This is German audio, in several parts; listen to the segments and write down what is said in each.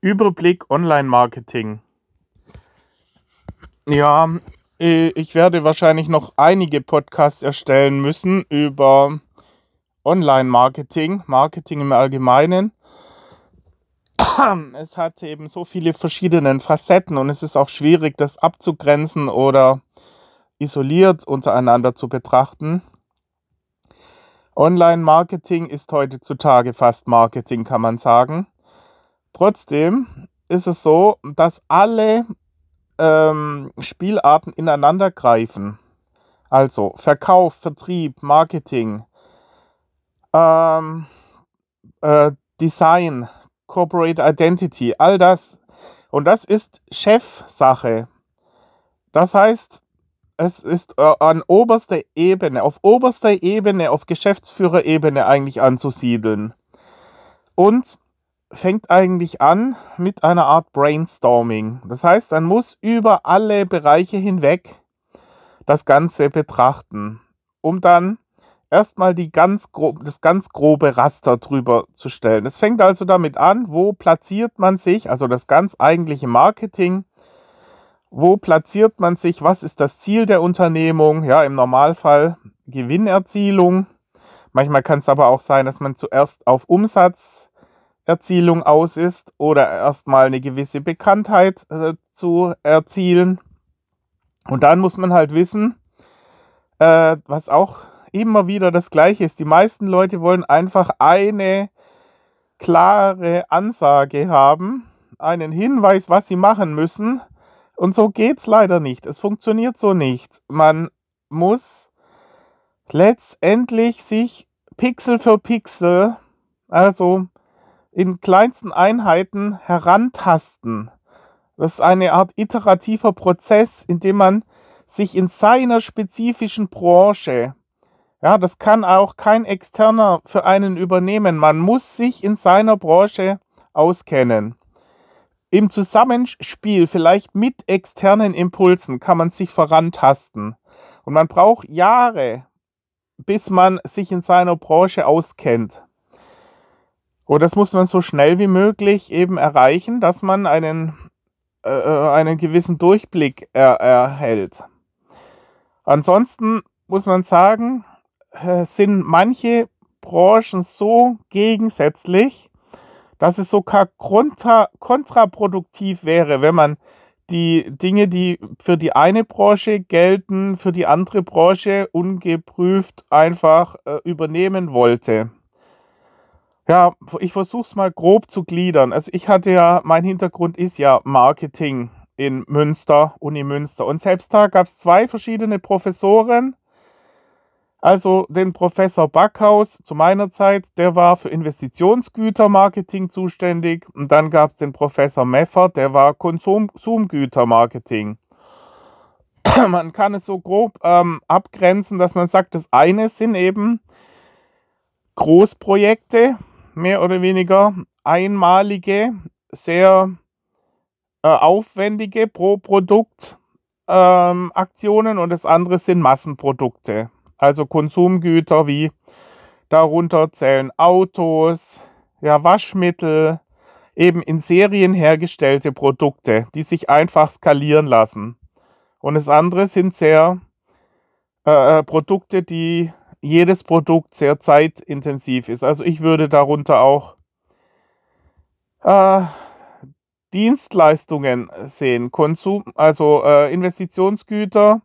Überblick Online-Marketing. Ja, äh, ich werde wahrscheinlich noch einige Podcasts erstellen müssen über Online-Marketing, Marketing im Allgemeinen. Es hat eben so viele verschiedene Facetten und es ist auch schwierig, das abzugrenzen oder isoliert untereinander zu betrachten. Online-Marketing ist heutzutage fast Marketing, kann man sagen. Trotzdem ist es so, dass alle ähm, Spielarten ineinander greifen. Also Verkauf, Vertrieb, Marketing, ähm, äh, Design, Corporate Identity, all das. Und das ist Chefsache. Das heißt, es ist äh, an oberster Ebene, auf oberster Ebene, auf Geschäftsführerebene eigentlich anzusiedeln. Und fängt eigentlich an mit einer Art Brainstorming. Das heißt, man muss über alle Bereiche hinweg das Ganze betrachten, um dann erstmal die ganz das ganz grobe Raster drüber zu stellen. Es fängt also damit an, wo platziert man sich, also das ganz eigentliche Marketing, wo platziert man sich, was ist das Ziel der Unternehmung, ja, im Normalfall Gewinnerzielung. Manchmal kann es aber auch sein, dass man zuerst auf Umsatz Erzielung aus ist oder erstmal eine gewisse Bekanntheit äh, zu erzielen. Und dann muss man halt wissen, äh, was auch immer wieder das gleiche ist. Die meisten Leute wollen einfach eine klare Ansage haben, einen Hinweis, was sie machen müssen. Und so geht es leider nicht. Es funktioniert so nicht. Man muss letztendlich sich Pixel für Pixel, also in kleinsten Einheiten herantasten. Das ist eine Art iterativer Prozess, in dem man sich in seiner spezifischen Branche, ja, das kann auch kein externer für einen übernehmen. Man muss sich in seiner Branche auskennen. Im Zusammenspiel, vielleicht mit externen Impulsen, kann man sich vorantasten. Und man braucht Jahre, bis man sich in seiner Branche auskennt. Und das muss man so schnell wie möglich eben erreichen, dass man einen, äh, äh, einen gewissen Durchblick er, erhält. Ansonsten muss man sagen, äh, sind manche Branchen so gegensätzlich, dass es sogar kontra, kontraproduktiv wäre, wenn man die Dinge, die für die eine Branche gelten, für die andere Branche ungeprüft einfach äh, übernehmen wollte. Ja, ich versuche es mal grob zu gliedern. Also ich hatte ja, mein Hintergrund ist ja Marketing in Münster, Uni Münster. Und selbst da gab es zwei verschiedene Professoren. Also den Professor Backhaus zu meiner Zeit, der war für Investitionsgütermarketing zuständig. Und dann gab es den Professor Meffert, der war Konsumgütermarketing. man kann es so grob ähm, abgrenzen, dass man sagt, das eine sind eben Großprojekte, mehr oder weniger einmalige, sehr äh, aufwendige pro Produkt ähm, Aktionen und das andere sind Massenprodukte, also Konsumgüter wie darunter zählen Autos, ja, Waschmittel, eben in Serien hergestellte Produkte, die sich einfach skalieren lassen. Und das andere sind sehr äh, äh Produkte, die jedes Produkt sehr zeitintensiv ist. Also ich würde darunter auch äh, Dienstleistungen sehen, Konsum, also äh, Investitionsgüter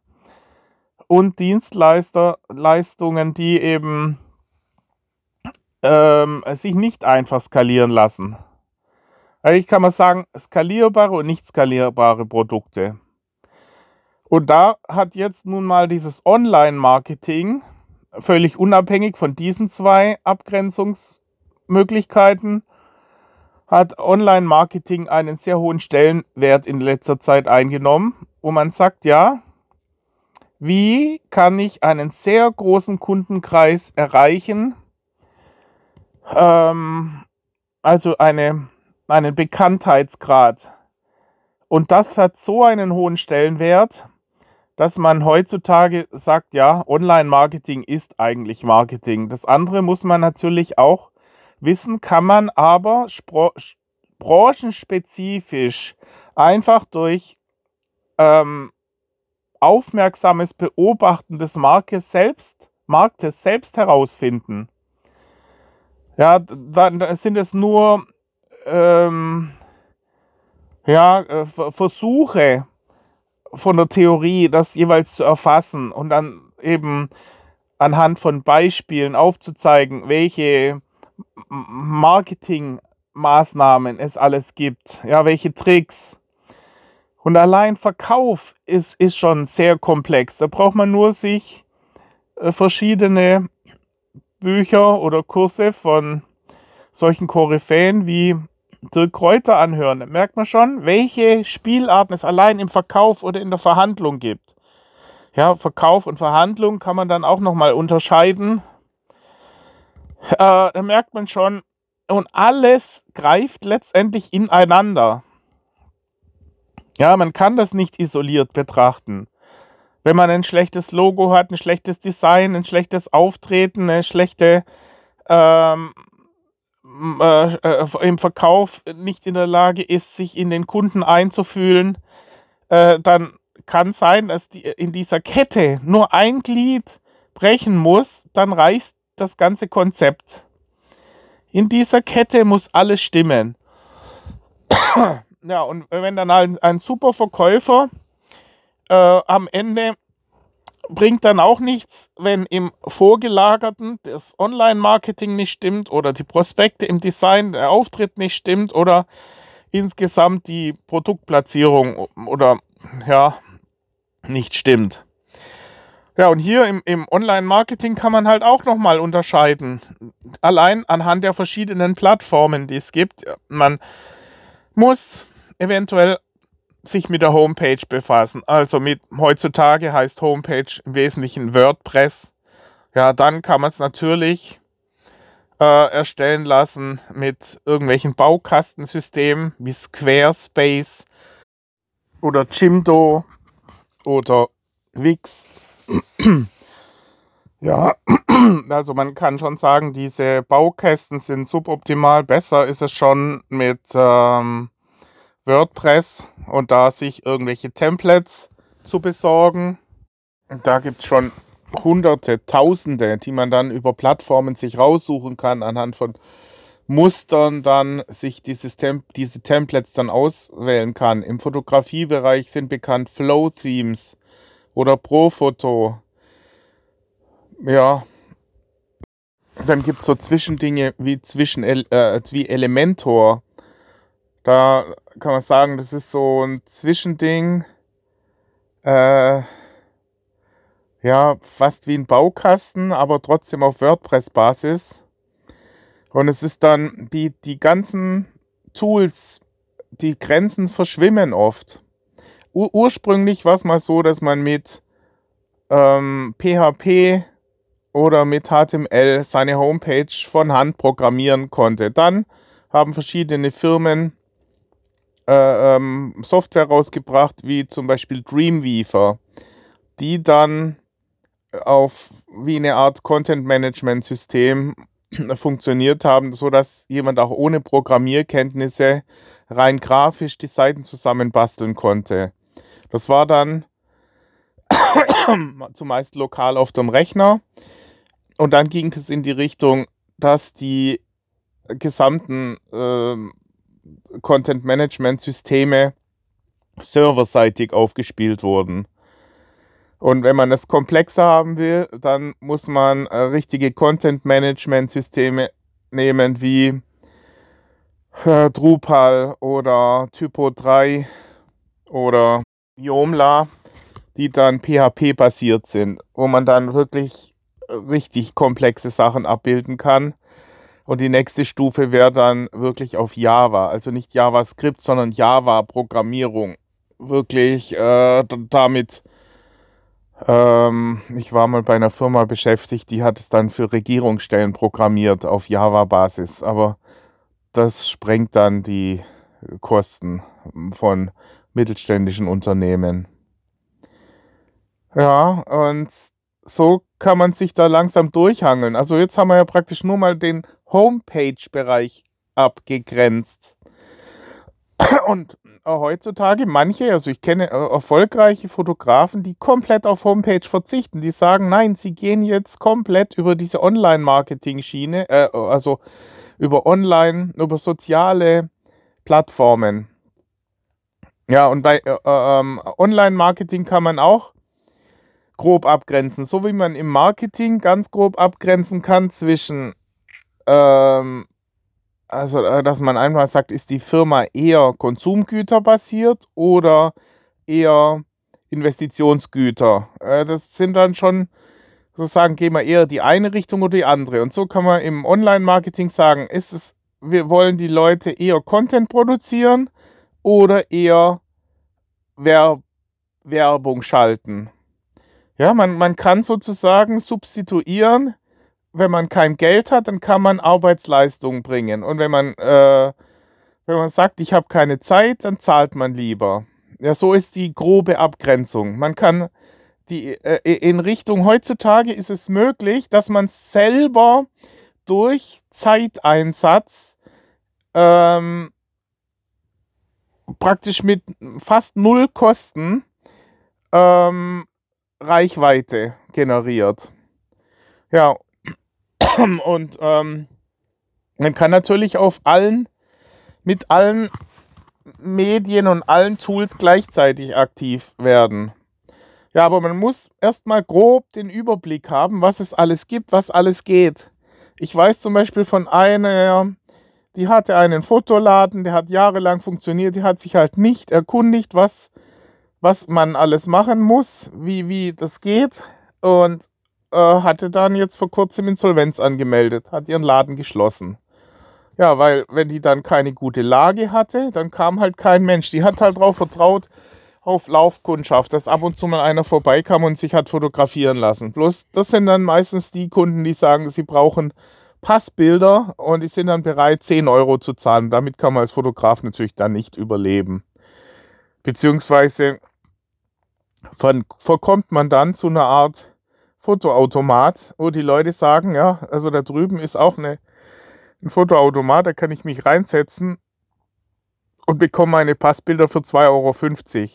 und Dienstleistungen, die eben ähm, sich nicht einfach skalieren lassen. Eigentlich kann man sagen, skalierbare und nicht skalierbare Produkte. Und da hat jetzt nun mal dieses Online-Marketing völlig unabhängig von diesen zwei Abgrenzungsmöglichkeiten hat Online-Marketing einen sehr hohen Stellenwert in letzter Zeit eingenommen, wo man sagt, ja, wie kann ich einen sehr großen Kundenkreis erreichen? Ähm, also eine, einen Bekanntheitsgrad. Und das hat so einen hohen Stellenwert, dass man heutzutage sagt, ja, Online-Marketing ist eigentlich Marketing. Das andere muss man natürlich auch wissen, kann man aber branchenspezifisch einfach durch ähm, aufmerksames Beobachten des Marktes selbst, Marktes selbst herausfinden. Ja, dann sind es nur ähm, ja, äh, Versuche von der Theorie, das jeweils zu erfassen und dann eben anhand von Beispielen aufzuzeigen, welche Marketingmaßnahmen es alles gibt, ja, welche Tricks. Und allein Verkauf ist, ist schon sehr komplex. Da braucht man nur sich äh, verschiedene Bücher oder Kurse von solchen Koryphäen wie Dirk Kräuter anhören. Merkt man schon, welche Spielarten es allein im Verkauf oder in der Verhandlung gibt. Ja, Verkauf und Verhandlung kann man dann auch nochmal unterscheiden. Äh, da merkt man schon, und alles greift letztendlich ineinander. Ja, man kann das nicht isoliert betrachten. Wenn man ein schlechtes Logo hat, ein schlechtes Design, ein schlechtes Auftreten, eine schlechte ähm, äh, äh, im Verkauf nicht in der Lage ist, sich in den Kunden einzufühlen, äh, dann kann sein, dass die, in dieser Kette nur ein Glied brechen muss, dann reißt das ganze Konzept. In dieser Kette muss alles stimmen. ja, und wenn dann ein, ein super Verkäufer äh, am Ende bringt dann auch nichts, wenn im Vorgelagerten das Online-Marketing nicht stimmt oder die Prospekte im Design, der Auftritt nicht stimmt oder insgesamt die Produktplatzierung oder ja, nicht stimmt. Ja, und hier im, im Online-Marketing kann man halt auch nochmal unterscheiden. Allein anhand der verschiedenen Plattformen, die es gibt. Man muss eventuell sich mit der Homepage befassen. Also mit heutzutage heißt Homepage im Wesentlichen WordPress. Ja, dann kann man es natürlich äh, erstellen lassen mit irgendwelchen Baukastensystemen wie Squarespace oder Jimdo oder Wix. ja, also man kann schon sagen, diese Baukästen sind suboptimal. Besser ist es schon mit ähm, WordPress und da sich irgendwelche Templates zu besorgen. Da gibt es schon hunderte, tausende, die man dann über Plattformen sich raussuchen kann, anhand von Mustern dann sich dieses Tem diese Templates dann auswählen kann. Im Fotografiebereich sind bekannt Flow-Themes oder Profoto. Ja. Dann gibt es so Zwischendinge wie, zwischen, äh, wie Elementor da kann man sagen, das ist so ein Zwischending. Äh, ja, fast wie ein Baukasten, aber trotzdem auf WordPress-Basis. Und es ist dann, die, die ganzen Tools, die Grenzen verschwimmen oft. Ur ursprünglich war es mal so, dass man mit ähm, PHP oder mit HTML seine Homepage von Hand programmieren konnte. Dann haben verschiedene Firmen äh, ähm, Software rausgebracht, wie zum Beispiel Dreamweaver, die dann auf wie eine Art Content-Management-System funktioniert haben, sodass jemand auch ohne Programmierkenntnisse rein grafisch die Seiten zusammenbasteln konnte. Das war dann zumeist lokal auf dem Rechner. Und dann ging es in die Richtung, dass die gesamten äh, Content-Management-Systeme serverseitig aufgespielt wurden. Und wenn man das komplexer haben will, dann muss man äh, richtige Content-Management-Systeme nehmen wie äh, Drupal oder Typo 3 oder Yomla, die dann PHP-basiert sind, wo man dann wirklich äh, richtig komplexe Sachen abbilden kann. Und die nächste Stufe wäre dann wirklich auf Java, also nicht JavaScript, sondern Java-Programmierung. Wirklich äh, damit, ähm, ich war mal bei einer Firma beschäftigt, die hat es dann für Regierungsstellen programmiert auf Java-Basis, aber das sprengt dann die Kosten von mittelständischen Unternehmen. Ja, und so kann man sich da langsam durchhangeln. Also jetzt haben wir ja praktisch nur mal den Homepage-Bereich abgegrenzt. Und äh, heutzutage manche, also ich kenne äh, erfolgreiche Fotografen, die komplett auf Homepage verzichten. Die sagen, nein, sie gehen jetzt komplett über diese Online-Marketing-Schiene, äh, also über Online, über soziale Plattformen. Ja, und bei äh, ähm, Online-Marketing kann man auch grob abgrenzen. So wie man im Marketing ganz grob abgrenzen kann zwischen ähm, also, äh, dass man einfach sagt, ist die Firma eher konsumgüterbasiert oder eher Investitionsgüter? Äh, das sind dann schon sozusagen, gehen wir eher die eine Richtung oder die andere. Und so kann man im Online-Marketing sagen, ist es, wir wollen die Leute eher Content produzieren oder eher Werb Werbung schalten. Ja, man, man kann sozusagen substituieren wenn man kein Geld hat, dann kann man Arbeitsleistung bringen. Und wenn man, äh, wenn man sagt, ich habe keine Zeit, dann zahlt man lieber. Ja, so ist die grobe Abgrenzung. Man kann die äh, in Richtung heutzutage ist es möglich, dass man selber durch Zeiteinsatz ähm, praktisch mit fast null Kosten ähm, Reichweite generiert. Ja, Und ähm, man kann natürlich auf allen, mit allen Medien und allen Tools gleichzeitig aktiv werden. Ja, aber man muss erstmal grob den Überblick haben, was es alles gibt, was alles geht. Ich weiß zum Beispiel von einer, die hatte einen Fotoladen, der hat jahrelang funktioniert, die hat sich halt nicht erkundigt, was, was man alles machen muss, wie, wie das geht. Und äh, hatte dann jetzt vor kurzem Insolvenz angemeldet, hat ihren Laden geschlossen. Ja, weil wenn die dann keine gute Lage hatte, dann kam halt kein Mensch. Die hat halt darauf vertraut, auf Laufkundschaft, dass ab und zu mal einer vorbeikam und sich hat fotografieren lassen. Bloß das sind dann meistens die Kunden, die sagen, sie brauchen Passbilder und die sind dann bereit, 10 Euro zu zahlen. Damit kann man als Fotograf natürlich dann nicht überleben. Beziehungsweise verkommt man dann zu einer Art Fotoautomat, wo die Leute sagen, ja, also da drüben ist auch eine, ein Fotoautomat, da kann ich mich reinsetzen und bekomme meine Passbilder für 2,50 Euro.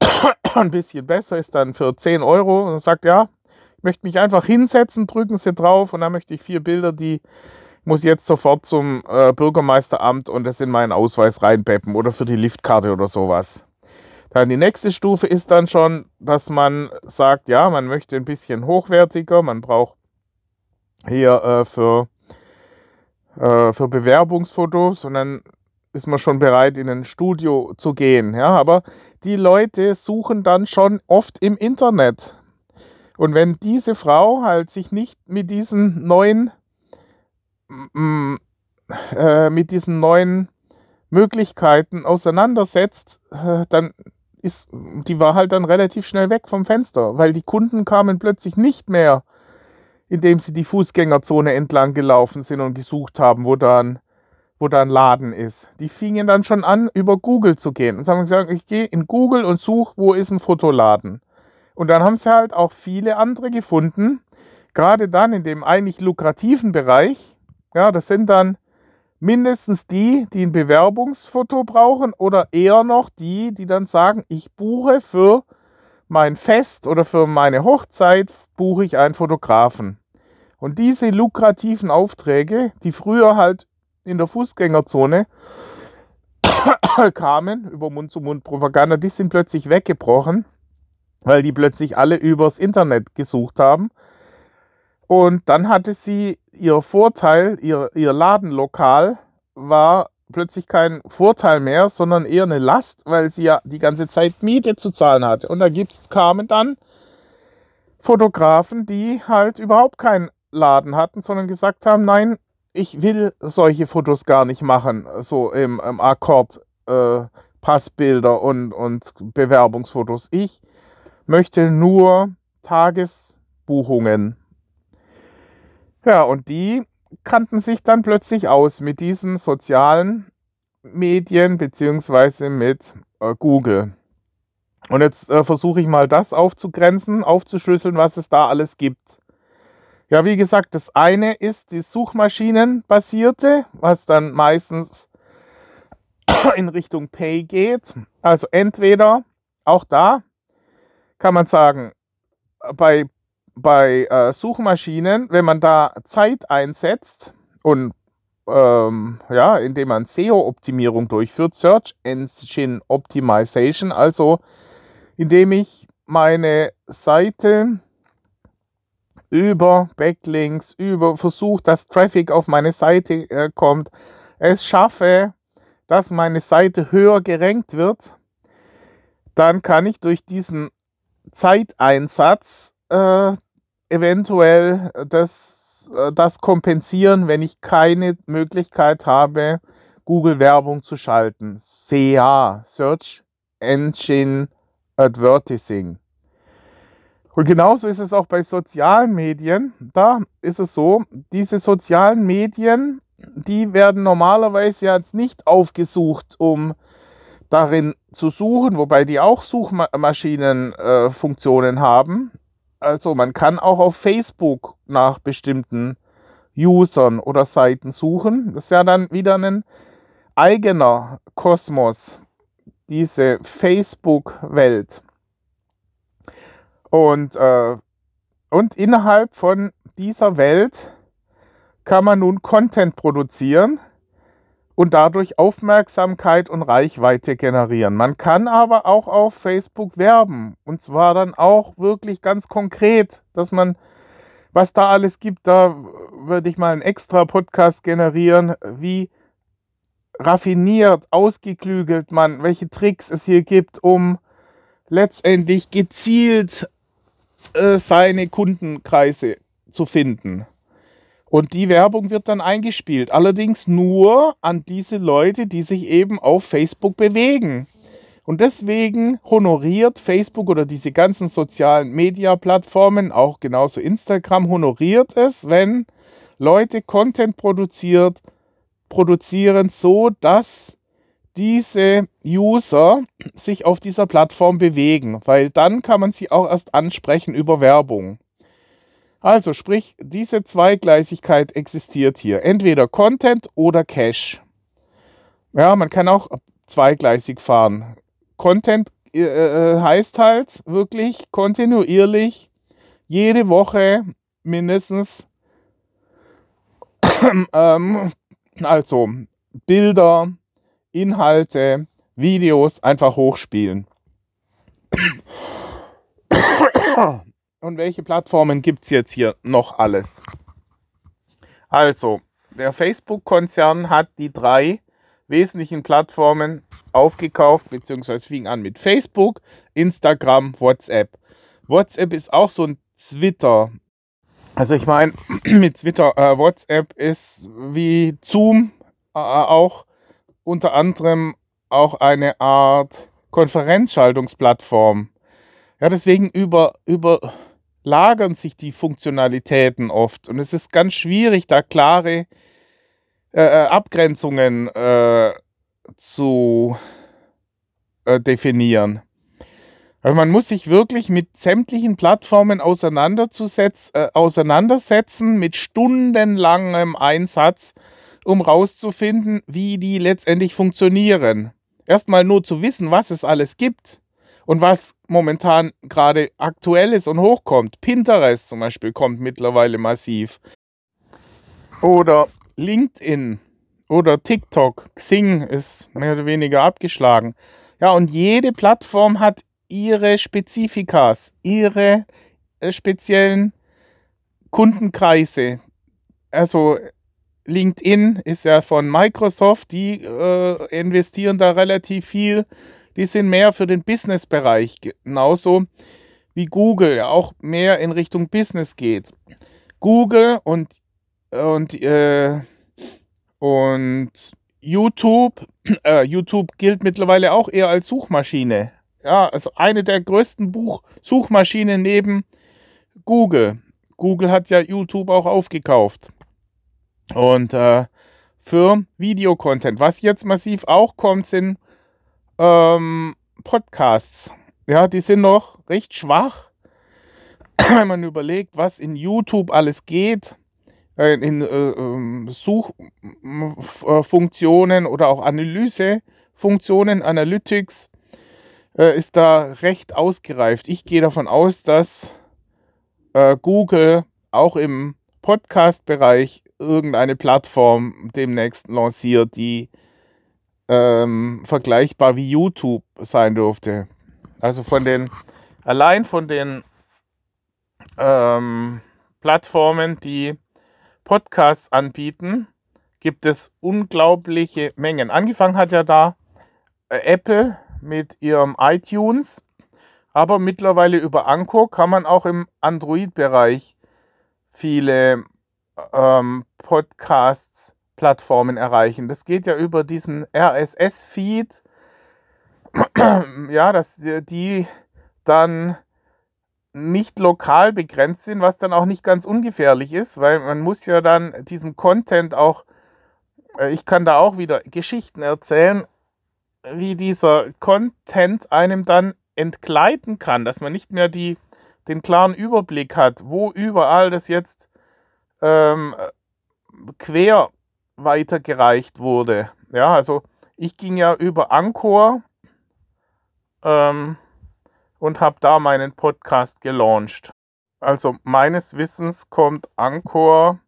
Ein bisschen besser ist dann für 10 Euro und sagt, ja, ich möchte mich einfach hinsetzen, drücken Sie drauf und dann möchte ich vier Bilder, die muss jetzt sofort zum äh, Bürgermeisteramt und das in meinen Ausweis reinpeppen oder für die Liftkarte oder sowas. Dann die nächste Stufe ist dann schon, dass man sagt, ja, man möchte ein bisschen hochwertiger, man braucht hier äh, für, äh, für Bewerbungsfotos und dann ist man schon bereit, in ein Studio zu gehen. Ja, aber die Leute suchen dann schon oft im Internet. Und wenn diese Frau halt sich nicht mit diesen neuen, äh, mit diesen neuen Möglichkeiten auseinandersetzt, äh, dann ist, die war halt dann relativ schnell weg vom Fenster, weil die Kunden kamen plötzlich nicht mehr, indem sie die Fußgängerzone entlang gelaufen sind und gesucht haben, wo dann wo da ein Laden ist. Die fingen dann schon an, über Google zu gehen. Und haben gesagt, ich gehe in Google und suche, wo ist ein Fotoladen. Und dann haben sie halt auch viele andere gefunden, gerade dann in dem eigentlich lukrativen Bereich. Ja, das sind dann mindestens die, die ein Bewerbungsfoto brauchen oder eher noch die, die dann sagen, ich buche für mein Fest oder für meine Hochzeit, buche ich einen Fotografen. Und diese lukrativen Aufträge, die früher halt in der Fußgängerzone kamen, über Mund-zu-Mund-Propaganda, die sind plötzlich weggebrochen, weil die plötzlich alle übers Internet gesucht haben und dann hatte sie ihr Vorteil, ihr, ihr Ladenlokal war plötzlich kein Vorteil mehr, sondern eher eine Last, weil sie ja die ganze Zeit Miete zu zahlen hatte. Und da gibt's, kamen dann Fotografen, die halt überhaupt keinen Laden hatten, sondern gesagt haben, nein, ich will solche Fotos gar nicht machen, so im, im Akkord, äh, Passbilder und, und Bewerbungsfotos. Ich möchte nur Tagesbuchungen ja, und die kannten sich dann plötzlich aus mit diesen sozialen Medien beziehungsweise mit äh, Google. Und jetzt äh, versuche ich mal das aufzugrenzen, aufzuschlüsseln, was es da alles gibt. Ja, wie gesagt, das eine ist die Suchmaschinenbasierte, was dann meistens in Richtung Pay geht. Also entweder auch da kann man sagen, bei, bei äh, Suchmaschinen, wenn man da Zeit einsetzt und ähm, ja, indem man SEO-Optimierung durchführt, Search Engine Optimization, also indem ich meine Seite über Backlinks, über versucht, dass Traffic auf meine Seite äh, kommt, es schaffe, dass meine Seite höher gerankt wird, dann kann ich durch diesen Zeiteinsatz äh, eventuell das, äh, das kompensieren, wenn ich keine Möglichkeit habe, Google-Werbung zu schalten. SEA, Search Engine Advertising. Und genauso ist es auch bei sozialen Medien. Da ist es so, diese sozialen Medien, die werden normalerweise jetzt nicht aufgesucht, um darin zu suchen, wobei die auch Suchmaschinenfunktionen äh, haben. Also man kann auch auf Facebook nach bestimmten Usern oder Seiten suchen. Das ist ja dann wieder ein eigener Kosmos, diese Facebook-Welt. Und, äh, und innerhalb von dieser Welt kann man nun Content produzieren und dadurch Aufmerksamkeit und Reichweite generieren. Man kann aber auch auf Facebook werben und zwar dann auch wirklich ganz konkret, dass man, was da alles gibt, da würde ich mal einen extra Podcast generieren, wie raffiniert, ausgeklügelt man, welche Tricks es hier gibt, um letztendlich gezielt äh, seine Kundenkreise zu finden. Und die Werbung wird dann eingespielt. Allerdings nur an diese Leute, die sich eben auf Facebook bewegen. Und deswegen honoriert Facebook oder diese ganzen sozialen Media-Plattformen, auch genauso Instagram, honoriert es, wenn Leute Content produziert, produzieren, so dass diese User sich auf dieser Plattform bewegen, weil dann kann man sie auch erst ansprechen über Werbung. Also sprich, diese Zweigleisigkeit existiert hier. Entweder Content oder Cache. Ja, man kann auch zweigleisig fahren. Content äh, äh heißt halt wirklich kontinuierlich jede Woche mindestens ähm, also Bilder, Inhalte, Videos einfach hochspielen. Und welche Plattformen gibt es jetzt hier noch alles? Also, der Facebook-Konzern hat die drei wesentlichen Plattformen aufgekauft, beziehungsweise fing an mit Facebook, Instagram, WhatsApp. WhatsApp ist auch so ein Twitter. Also ich meine, mit Twitter, äh, WhatsApp ist wie Zoom äh, auch unter anderem auch eine Art Konferenzschaltungsplattform. Ja, deswegen über, überlagern sich die Funktionalitäten oft und es ist ganz schwierig, da klare äh, äh Abgrenzungen äh, zu äh, definieren. Also man muss sich wirklich mit sämtlichen Plattformen äh, auseinandersetzen mit stundenlangem Einsatz um rauszufinden, wie die letztendlich funktionieren. Erstmal nur zu wissen, was es alles gibt und was momentan gerade aktuell ist und hochkommt. Pinterest zum Beispiel kommt mittlerweile massiv. Oder LinkedIn oder TikTok. Xing ist mehr oder weniger abgeschlagen. Ja, und jede Plattform hat ihre Spezifikas, ihre äh, speziellen Kundenkreise. Also LinkedIn ist ja von Microsoft, die äh, investieren da relativ viel. Die sind mehr für den Business-Bereich, genauso wie Google auch mehr in Richtung Business geht. Google und, und, äh, und YouTube, äh, YouTube gilt mittlerweile auch eher als Suchmaschine. Ja, also eine der größten Buch Suchmaschinen neben Google. Google hat ja YouTube auch aufgekauft. Und äh, für Videocontent. Was jetzt massiv auch kommt, sind ähm, Podcasts. Ja, die sind noch recht schwach, wenn man überlegt, was in YouTube alles geht, äh, in äh, ähm, Suchfunktionen oder auch Analyse Funktionen, Analytics, äh, ist da recht ausgereift. Ich gehe davon aus, dass äh, Google auch im Podcast-Bereich irgendeine Plattform demnächst lanciert, die ähm, vergleichbar wie YouTube sein dürfte. Also von den, allein von den ähm, Plattformen, die Podcasts anbieten, gibt es unglaubliche Mengen. Angefangen hat ja da äh, Apple mit ihrem iTunes, aber mittlerweile über Anchor kann man auch im Android-Bereich viele ähm, Podcasts, Plattformen erreichen. Das geht ja über diesen RSS-Feed, ja, dass die dann nicht lokal begrenzt sind, was dann auch nicht ganz ungefährlich ist, weil man muss ja dann diesen Content auch, äh, ich kann da auch wieder Geschichten erzählen, wie dieser Content einem dann entgleiten kann, dass man nicht mehr die, den klaren Überblick hat, wo überall das jetzt ähm, quer weitergereicht wurde. Ja, also ich ging ja über Anchor ähm, und habe da meinen Podcast gelauncht. Also meines Wissens kommt Anchor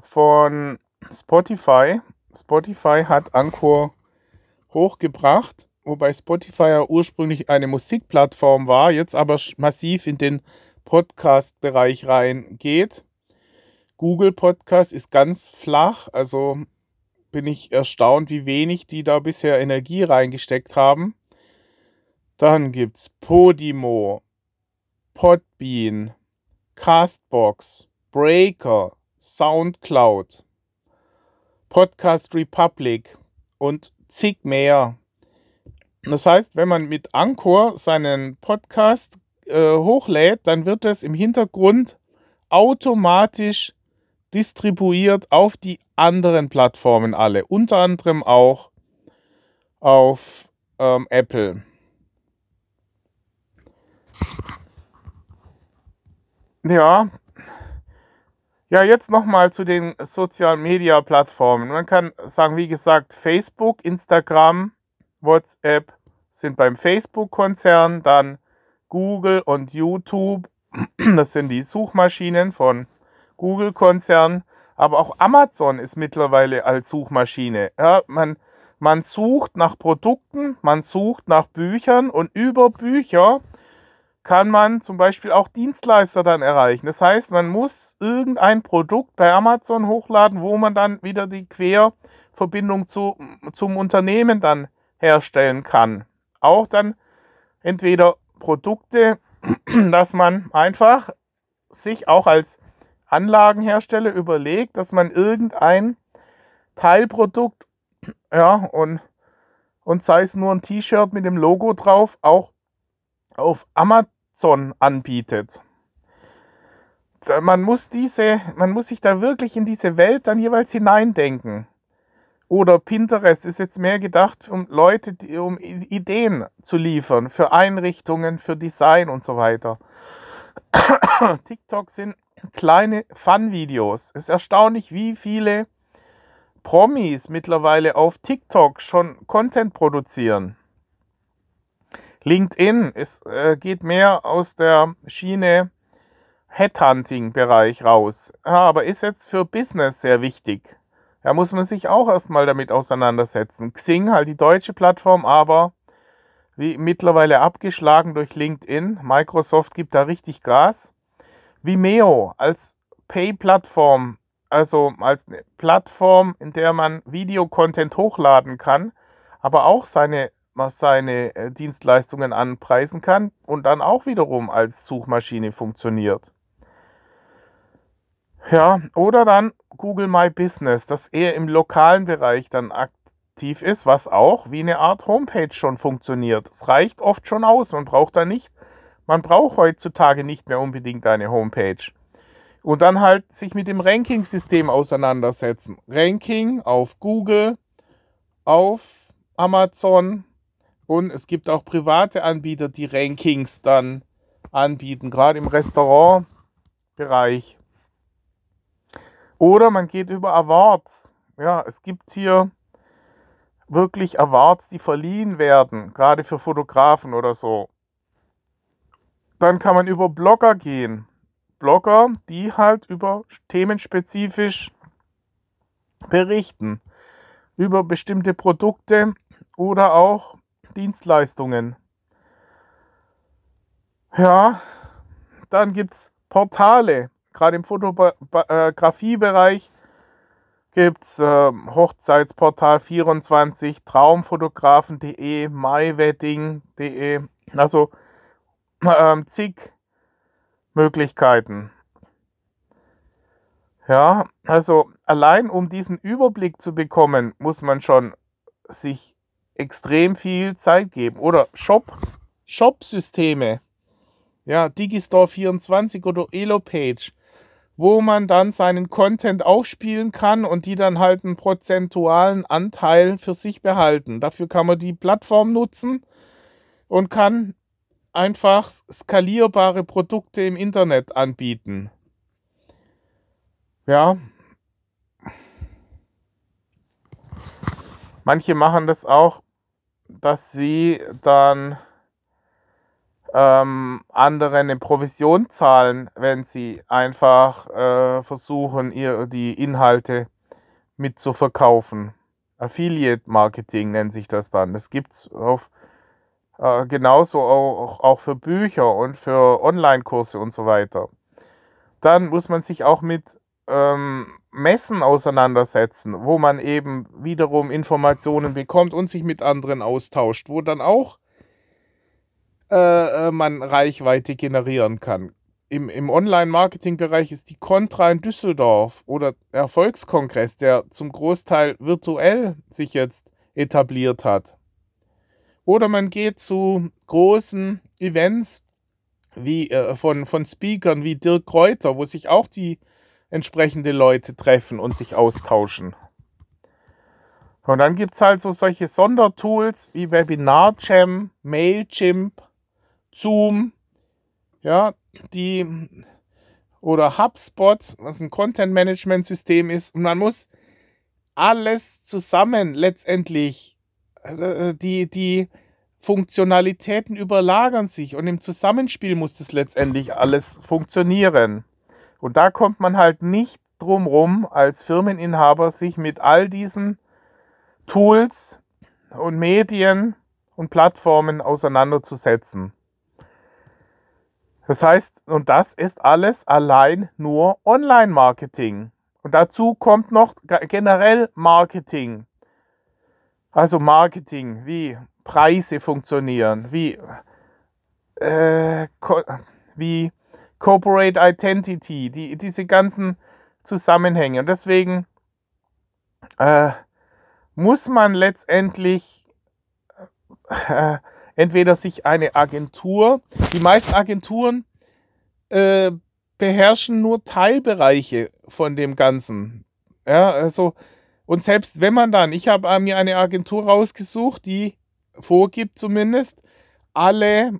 von Spotify. Spotify hat Anchor hochgebracht, wobei Spotify ja ursprünglich eine Musikplattform war, jetzt aber massiv in den Podcast-Bereich reingeht. Google Podcast ist ganz flach, also bin ich erstaunt, wie wenig die da bisher Energie reingesteckt haben. Dann gibt es Podimo, Podbean, Castbox, Breaker, Soundcloud, Podcast Republic und zig mehr. Das heißt, wenn man mit Anchor seinen Podcast äh, hochlädt, dann wird es im Hintergrund automatisch distribuiert auf die anderen Plattformen alle, unter anderem auch auf ähm, Apple. Ja. Ja, jetzt nochmal zu den Social Media Plattformen. Man kann sagen, wie gesagt, Facebook, Instagram, WhatsApp sind beim Facebook-Konzern, dann Google und YouTube, das sind die Suchmaschinen von Google-Konzern, aber auch Amazon ist mittlerweile als Suchmaschine. Ja, man, man sucht nach Produkten, man sucht nach Büchern und über Bücher kann man zum Beispiel auch Dienstleister dann erreichen. Das heißt, man muss irgendein Produkt bei Amazon hochladen, wo man dann wieder die Querverbindung zu, zum Unternehmen dann herstellen kann. Auch dann entweder Produkte, dass man einfach sich auch als Anlagenhersteller überlegt, dass man irgendein Teilprodukt, ja, und, und sei es nur ein T-Shirt mit dem Logo drauf, auch auf Amazon anbietet. Man muss, diese, man muss sich da wirklich in diese Welt dann jeweils hineindenken. Oder Pinterest ist jetzt mehr gedacht, um Leute, um Ideen zu liefern für Einrichtungen, für Design und so weiter. TikTok sind kleine Fun-Videos. Es ist erstaunlich, wie viele Promis mittlerweile auf TikTok schon Content produzieren. LinkedIn ist, äh, geht mehr aus der Schiene Headhunting-Bereich raus, ja, aber ist jetzt für Business sehr wichtig. Da muss man sich auch erstmal damit auseinandersetzen. Xing, halt die deutsche Plattform, aber wie mittlerweile abgeschlagen durch LinkedIn. Microsoft gibt da richtig Gas. Vimeo als Pay-Plattform, also als eine Plattform, in der man Videocontent hochladen kann, aber auch seine seine äh, Dienstleistungen anpreisen kann und dann auch wiederum als Suchmaschine funktioniert. Ja, oder dann Google My Business, das eher im lokalen Bereich dann aktiv ist, was auch wie eine Art Homepage schon funktioniert. Es reicht oft schon aus, man braucht da nicht, man braucht heutzutage nicht mehr unbedingt eine Homepage. Und dann halt sich mit dem Ranking-System auseinandersetzen. Ranking auf Google, auf Amazon, und es gibt auch private Anbieter, die Rankings dann anbieten, gerade im Restaurantbereich. Oder man geht über Awards. Ja, es gibt hier wirklich Awards, die verliehen werden, gerade für Fotografen oder so. Dann kann man über Blogger gehen. Blogger, die halt über themenspezifisch berichten. Über bestimmte Produkte oder auch Dienstleistungen. Ja, dann gibt es Portale. Gerade im Fotografiebereich gibt es äh, Hochzeitsportal 24, traumfotografen.de, mywedding.de, also äh, zig Möglichkeiten. Ja, also allein um diesen Überblick zu bekommen, muss man schon sich extrem viel Zeit geben. Oder Shop, Shop-Systeme. Ja, Digistore 24 oder Elopage, wo man dann seinen Content aufspielen kann und die dann halt einen prozentualen Anteil für sich behalten. Dafür kann man die Plattform nutzen und kann einfach skalierbare Produkte im Internet anbieten. Ja. Manche machen das auch, dass sie dann ähm, anderen eine Provision zahlen, wenn sie einfach äh, versuchen, ihr, die Inhalte mitzuverkaufen. Affiliate Marketing nennt sich das dann. Das gibt es äh, genauso auch, auch für Bücher und für Online-Kurse und so weiter. Dann muss man sich auch mit ähm, Messen auseinandersetzen, wo man eben wiederum Informationen bekommt und sich mit anderen austauscht, wo dann auch äh, äh, man Reichweite generieren kann. Im, im Online-Marketing-Bereich ist die Contra in Düsseldorf oder Erfolgskongress, der zum Großteil virtuell sich jetzt etabliert hat. Oder man geht zu großen Events wie äh, von, von Speakern wie Dirk Kräuter, wo sich auch die entsprechende Leute treffen und sich austauschen. Und dann gibt es halt so solche Sondertools wie Webinar Jam, Mailchimp, Zoom, ja, die oder HubSpot, was ein Content-Management-System ist. Und man muss alles zusammen letztendlich, die, die Funktionalitäten überlagern sich und im Zusammenspiel muss das letztendlich alles funktionieren. Und da kommt man halt nicht drum rum, als Firmeninhaber sich mit all diesen Tools und Medien und Plattformen auseinanderzusetzen. Das heißt, und das ist alles allein nur Online-Marketing. Und dazu kommt noch generell Marketing. Also Marketing, wie Preise funktionieren, wie, äh, wie Corporate Identity, die, diese ganzen Zusammenhänge. Und deswegen äh, muss man letztendlich äh, entweder sich eine Agentur, die meisten Agenturen äh, beherrschen nur Teilbereiche von dem Ganzen. Ja, also, und selbst wenn man dann, ich habe mir eine Agentur rausgesucht, die vorgibt zumindest, alle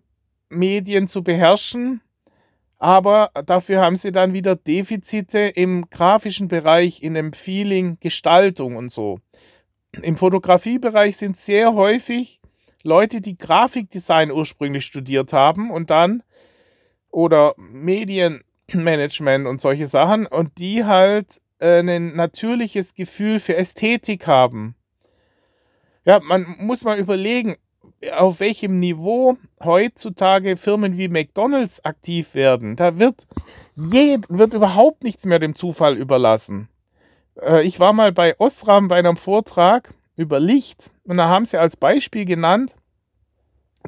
Medien zu beherrschen, aber dafür haben sie dann wieder Defizite im grafischen Bereich, in dem Feeling, Gestaltung und so. Im Fotografiebereich sind sehr häufig Leute, die Grafikdesign ursprünglich studiert haben und dann oder Medienmanagement und solche Sachen und die halt äh, ein natürliches Gefühl für Ästhetik haben. Ja, man muss mal überlegen, auf welchem Niveau heutzutage Firmen wie McDonald's aktiv werden. Da wird, je, wird überhaupt nichts mehr dem Zufall überlassen. Äh, ich war mal bei Osram bei einem Vortrag über Licht und da haben sie als Beispiel genannt,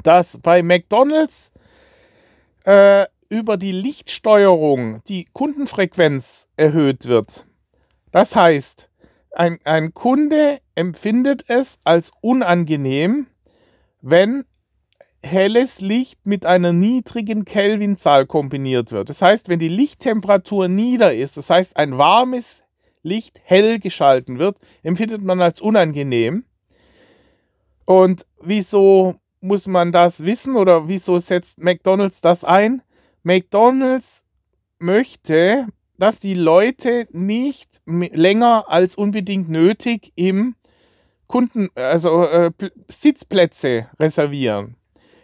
dass bei McDonald's äh, über die Lichtsteuerung die Kundenfrequenz erhöht wird. Das heißt, ein, ein Kunde empfindet es als unangenehm, wenn helles Licht mit einer niedrigen Kelvinzahl kombiniert wird. Das heißt, wenn die Lichttemperatur nieder ist, das heißt ein warmes Licht hell geschalten wird, empfindet man als unangenehm. Und wieso muss man das wissen oder wieso setzt McDonald's das ein? McDonald's möchte, dass die Leute nicht länger als unbedingt nötig im Kunden, also äh, Sitzplätze reservieren.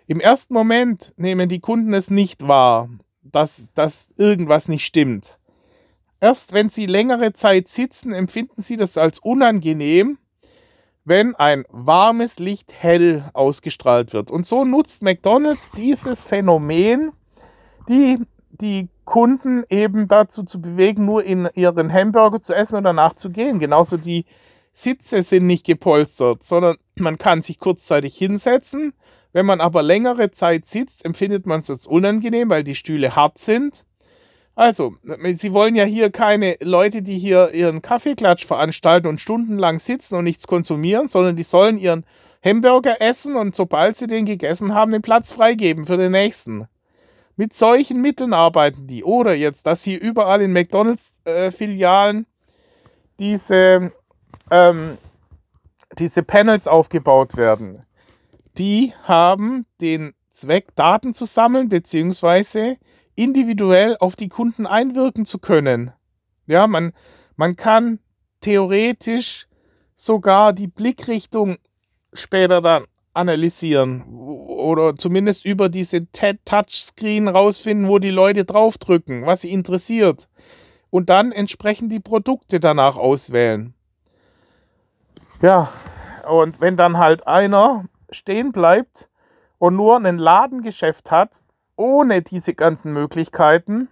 Im ersten Moment nehmen die Kunden es nicht wahr, dass, dass irgendwas nicht stimmt. Erst wenn sie längere Zeit sitzen, empfinden sie das als unangenehm, wenn ein warmes Licht hell ausgestrahlt wird. Und so nutzt McDonald's dieses Phänomen, die die Kunden eben dazu zu bewegen, nur in ihren Hamburger zu essen und danach zu gehen. Genauso die Sitze sind nicht gepolstert, sondern man kann sich kurzzeitig hinsetzen. Wenn man aber längere Zeit sitzt, empfindet man es als unangenehm, weil die Stühle hart sind. Also, Sie wollen ja hier keine Leute, die hier ihren Kaffeeklatsch veranstalten und stundenlang sitzen und nichts konsumieren, sondern die sollen ihren Hamburger essen und sobald sie den gegessen haben, den Platz freigeben für den nächsten. Mit solchen Mitteln arbeiten die. Oder jetzt, dass hier überall in McDonalds-Filialen äh, diese ähm, diese Panels aufgebaut werden, die haben den Zweck, Daten zu sammeln, beziehungsweise individuell auf die Kunden einwirken zu können. Ja, man, man kann theoretisch sogar die Blickrichtung später dann analysieren oder zumindest über diese Touchscreen rausfinden, wo die Leute draufdrücken, was sie interessiert und dann entsprechend die Produkte danach auswählen. Ja, und wenn dann halt einer stehen bleibt und nur ein Ladengeschäft hat, ohne diese ganzen Möglichkeiten,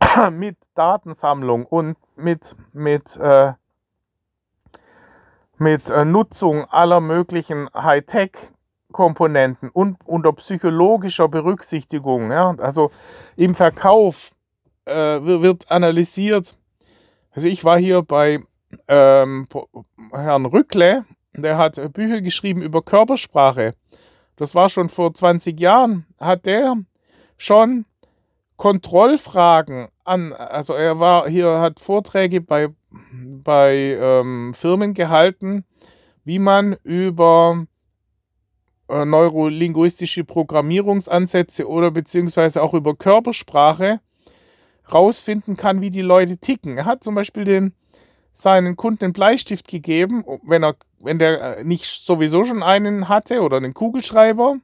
mit Datensammlung und mit, mit, äh, mit äh, Nutzung aller möglichen Hightech-Komponenten und unter psychologischer Berücksichtigung. Ja? Also im Verkauf äh, wird analysiert. Also ich war hier bei ähm, Herrn Rückle, der hat Bücher geschrieben über Körpersprache. Das war schon vor 20 Jahren, hat der schon Kontrollfragen an, also er war hier, hat Vorträge bei, bei ähm, Firmen gehalten, wie man über äh, neurolinguistische Programmierungsansätze oder beziehungsweise auch über Körpersprache rausfinden kann, wie die Leute ticken. Er hat zum Beispiel den seinen Kunden einen Bleistift gegeben, wenn er, wenn der äh, nicht sowieso schon einen hatte oder einen Kugelschreiber,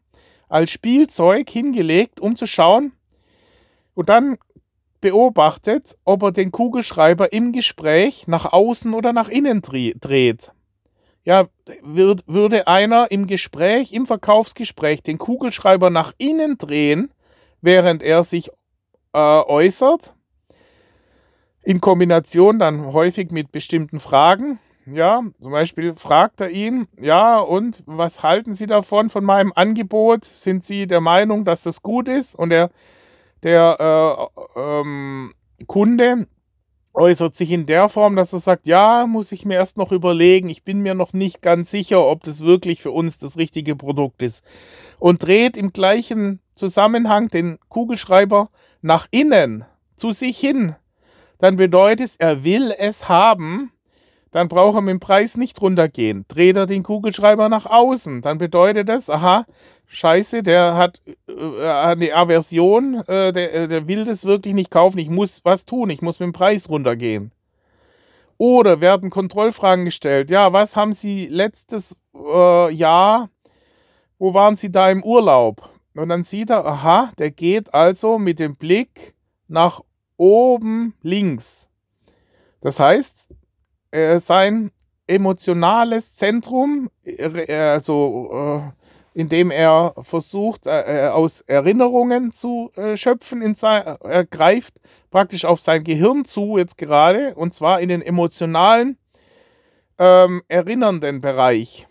als Spielzeug hingelegt, um zu schauen und dann beobachtet, ob er den Kugelschreiber im Gespräch nach außen oder nach innen dreht. Ja, würd, würde einer im Gespräch, im Verkaufsgespräch den Kugelschreiber nach innen drehen, während er sich äh, äußert, in Kombination dann häufig mit bestimmten Fragen. Ja, zum Beispiel fragt er ihn, ja, und was halten Sie davon, von meinem Angebot? Sind Sie der Meinung, dass das gut ist? Und der, der äh, ähm, Kunde äußert sich in der Form, dass er sagt, ja, muss ich mir erst noch überlegen, ich bin mir noch nicht ganz sicher, ob das wirklich für uns das richtige Produkt ist. Und dreht im gleichen Zusammenhang den Kugelschreiber nach innen zu sich hin. Dann bedeutet es, er will es haben, dann braucht er mit dem Preis nicht runtergehen. Dreht er den Kugelschreiber nach außen, dann bedeutet das, aha, scheiße, der hat äh, eine Aversion, äh, der, äh, der will das wirklich nicht kaufen, ich muss was tun, ich muss mit dem Preis runtergehen. Oder werden Kontrollfragen gestellt, ja, was haben Sie letztes äh, Jahr, wo waren Sie da im Urlaub? Und dann sieht er, aha, der geht also mit dem Blick nach oben links. Das heißt, äh, sein emotionales Zentrum, äh, also äh, indem er versucht, äh, äh, aus Erinnerungen zu äh, schöpfen, in sein, er greift praktisch auf sein Gehirn zu jetzt gerade, und zwar in den emotionalen, ähm, erinnernden Bereich.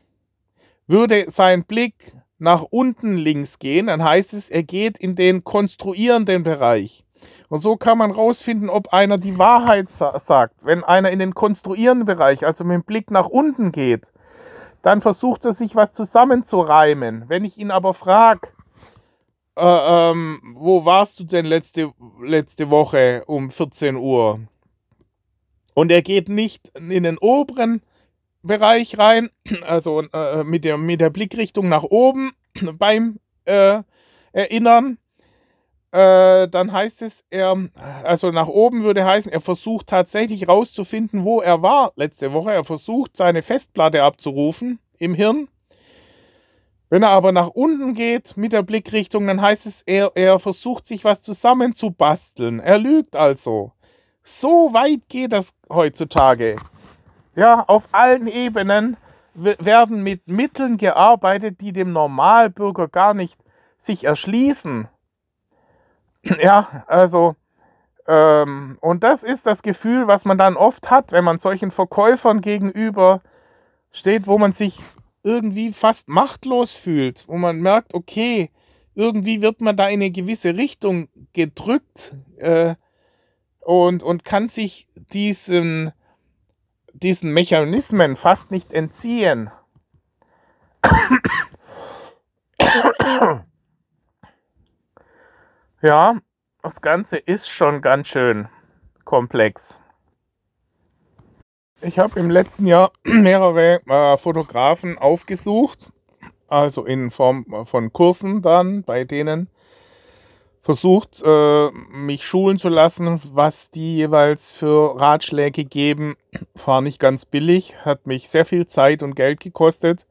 Würde sein Blick nach unten links gehen, dann heißt es, er geht in den konstruierenden Bereich. Und so kann man rausfinden, ob einer die Wahrheit sa sagt. Wenn einer in den konstruierenden Bereich, also mit dem Blick nach unten geht, dann versucht er sich was zusammenzureimen. Wenn ich ihn aber frage, äh, ähm, wo warst du denn letzte, letzte Woche um 14 Uhr? Und er geht nicht in den oberen Bereich rein, also äh, mit, der, mit der Blickrichtung nach oben beim äh, Erinnern, äh, dann heißt es, er, also nach oben würde heißen, er versucht tatsächlich rauszufinden, wo er war letzte Woche. Er versucht, seine Festplatte abzurufen im Hirn. Wenn er aber nach unten geht mit der Blickrichtung, dann heißt es, er, er versucht sich was zusammenzubasteln. Er lügt also. So weit geht das heutzutage. Ja, auf allen Ebenen werden mit Mitteln gearbeitet, die dem Normalbürger gar nicht sich erschließen. Ja, also, ähm, und das ist das Gefühl, was man dann oft hat, wenn man solchen Verkäufern gegenüber steht, wo man sich irgendwie fast machtlos fühlt, wo man merkt, okay, irgendwie wird man da in eine gewisse Richtung gedrückt äh, und, und kann sich diesen, diesen Mechanismen fast nicht entziehen. Ja, das Ganze ist schon ganz schön komplex. Ich habe im letzten Jahr mehrere äh, Fotografen aufgesucht, also in Form von Kursen dann, bei denen versucht, äh, mich schulen zu lassen, was die jeweils für Ratschläge geben. War nicht ganz billig, hat mich sehr viel Zeit und Geld gekostet.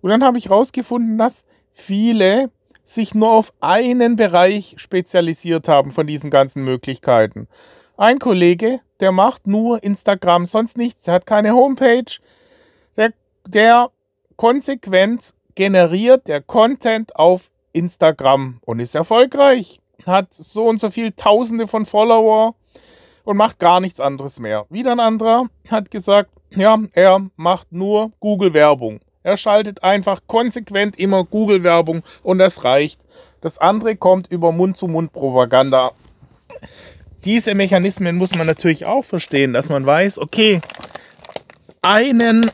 Und dann habe ich herausgefunden, dass viele sich nur auf einen Bereich spezialisiert haben von diesen ganzen Möglichkeiten. Ein Kollege, der macht nur Instagram, sonst nichts, der hat keine Homepage, der, der konsequent generiert der Content auf Instagram und ist erfolgreich, hat so und so viel Tausende von Follower und macht gar nichts anderes mehr. Wieder ein anderer hat gesagt, ja, er macht nur Google-Werbung. Er schaltet einfach konsequent immer Google-Werbung und das reicht. Das andere kommt über Mund-zu-Mund-Propaganda. Diese Mechanismen muss man natürlich auch verstehen, dass man weiß, okay, einen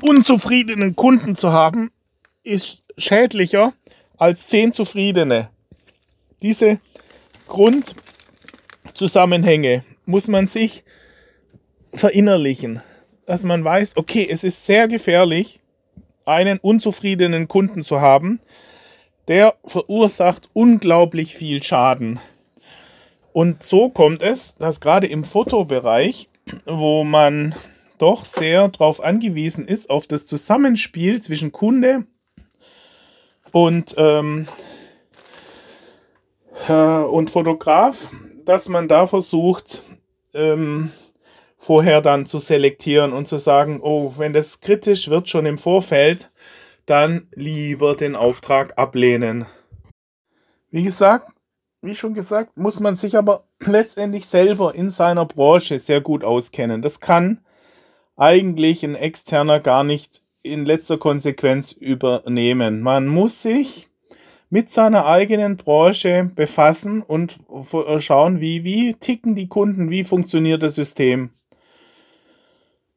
unzufriedenen Kunden zu haben, ist schädlicher als zehn zufriedene. Diese Grundzusammenhänge muss man sich verinnerlichen, dass man weiß, okay, es ist sehr gefährlich, einen unzufriedenen Kunden zu haben, der verursacht unglaublich viel Schaden. Und so kommt es, dass gerade im Fotobereich, wo man doch sehr darauf angewiesen ist, auf das Zusammenspiel zwischen Kunde und, ähm, äh, und Fotograf, dass man da versucht, ähm, vorher dann zu selektieren und zu sagen, oh, wenn das kritisch wird schon im Vorfeld, dann lieber den Auftrag ablehnen. Wie gesagt, wie schon gesagt, muss man sich aber letztendlich selber in seiner Branche sehr gut auskennen. Das kann eigentlich ein externer gar nicht in letzter Konsequenz übernehmen. Man muss sich mit seiner eigenen Branche befassen und schauen, wie, wie ticken die Kunden, wie funktioniert das System.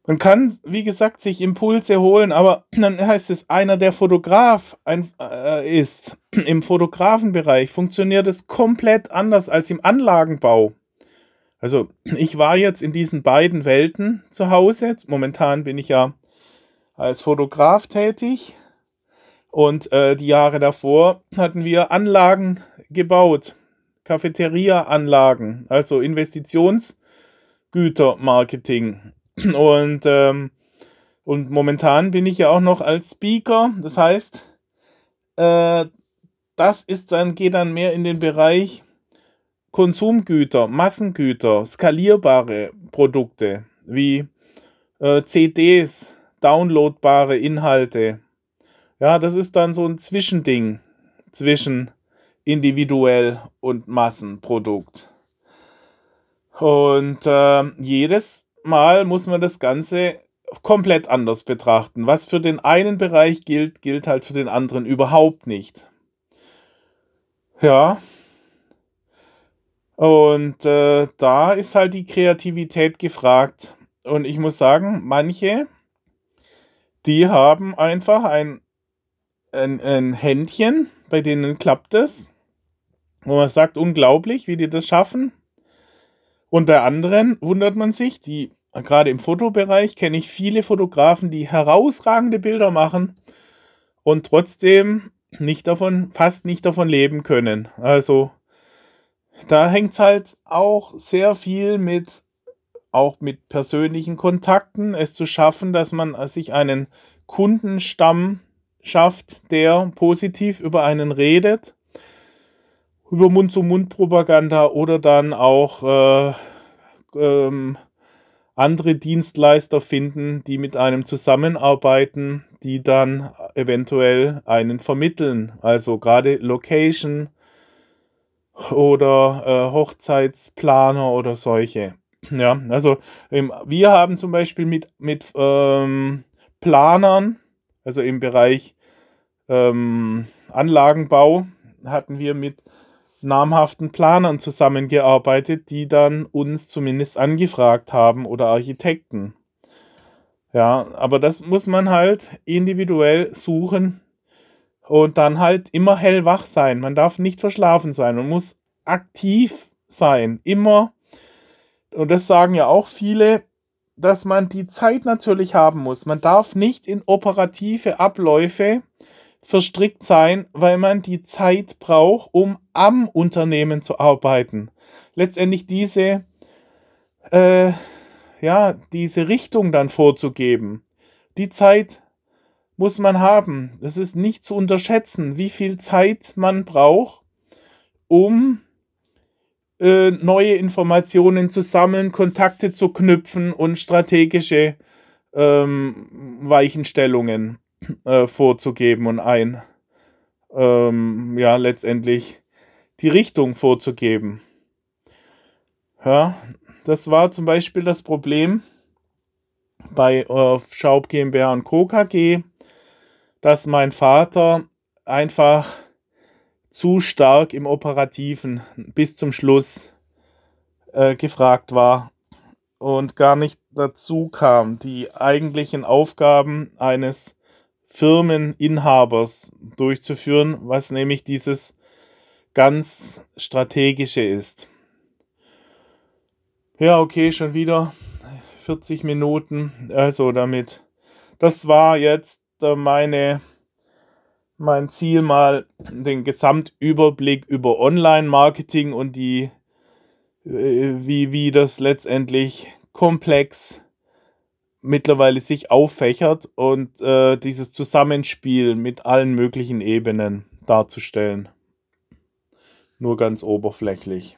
Man kann, wie gesagt, sich Impulse holen, aber dann heißt es, einer der Fotograf ein, äh, ist. Im Fotografenbereich funktioniert es komplett anders als im Anlagenbau. Also ich war jetzt in diesen beiden Welten zu Hause. Momentan bin ich ja als Fotograf tätig. Und äh, die Jahre davor hatten wir Anlagen gebaut. Cafeteria-Anlagen, also Investitionsgütermarketing. Und, ähm, und momentan bin ich ja auch noch als Speaker. Das heißt, äh, das ist dann, geht dann mehr in den Bereich Konsumgüter, Massengüter, skalierbare Produkte wie äh, CDs, downloadbare Inhalte. Ja, das ist dann so ein Zwischending zwischen individuell und Massenprodukt. Und äh, jedes Mal muss man das Ganze komplett anders betrachten. Was für den einen Bereich gilt, gilt halt für den anderen überhaupt nicht. Ja. Und äh, da ist halt die Kreativität gefragt. Und ich muss sagen, manche, die haben einfach ein, ein, ein Händchen, bei denen klappt es. Wo man sagt, unglaublich, wie die das schaffen. Und bei anderen wundert man sich, die gerade im Fotobereich kenne ich viele Fotografen, die herausragende Bilder machen und trotzdem nicht davon, fast nicht davon leben können. Also da hängt es halt auch sehr viel mit, auch mit persönlichen Kontakten, es zu schaffen, dass man sich einen Kundenstamm schafft, der positiv über einen redet, über Mund-zu-Mund-Propaganda oder dann auch äh, ähm, andere Dienstleister finden, die mit einem zusammenarbeiten, die dann eventuell einen vermitteln. Also gerade Location oder äh, Hochzeitsplaner oder solche. Ja, also ähm, wir haben zum Beispiel mit, mit ähm, Planern, also im Bereich ähm, Anlagenbau, hatten wir mit namhaften Planern zusammengearbeitet, die dann uns zumindest angefragt haben oder Architekten. Ja, aber das muss man halt individuell suchen und dann halt immer hellwach sein. Man darf nicht verschlafen sein. Man muss aktiv sein. Immer. Und das sagen ja auch viele, dass man die Zeit natürlich haben muss. Man darf nicht in operative Abläufe verstrickt sein, weil man die Zeit braucht, um am Unternehmen zu arbeiten. Letztendlich diese, äh, ja, diese Richtung dann vorzugeben. Die Zeit muss man haben. Es ist nicht zu unterschätzen, wie viel Zeit man braucht, um äh, neue Informationen zu sammeln, Kontakte zu knüpfen und strategische ähm, Weichenstellungen äh, vorzugeben und ein, ähm, ja, letztendlich die Richtung vorzugeben. Ja, das war zum Beispiel das Problem bei äh, Schaub GmbH und Co. KG, dass mein Vater einfach zu stark im Operativen bis zum Schluss äh, gefragt war und gar nicht dazu kam, die eigentlichen Aufgaben eines Firmeninhabers durchzuführen, was nämlich dieses ganz strategische ist. Ja, okay, schon wieder 40 Minuten. Also damit. Das war jetzt äh, meine, mein Ziel, mal den Gesamtüberblick über Online-Marketing und die, äh, wie, wie das letztendlich komplex mittlerweile sich auffächert und äh, dieses Zusammenspiel mit allen möglichen Ebenen darzustellen. Nur ganz oberflächlich.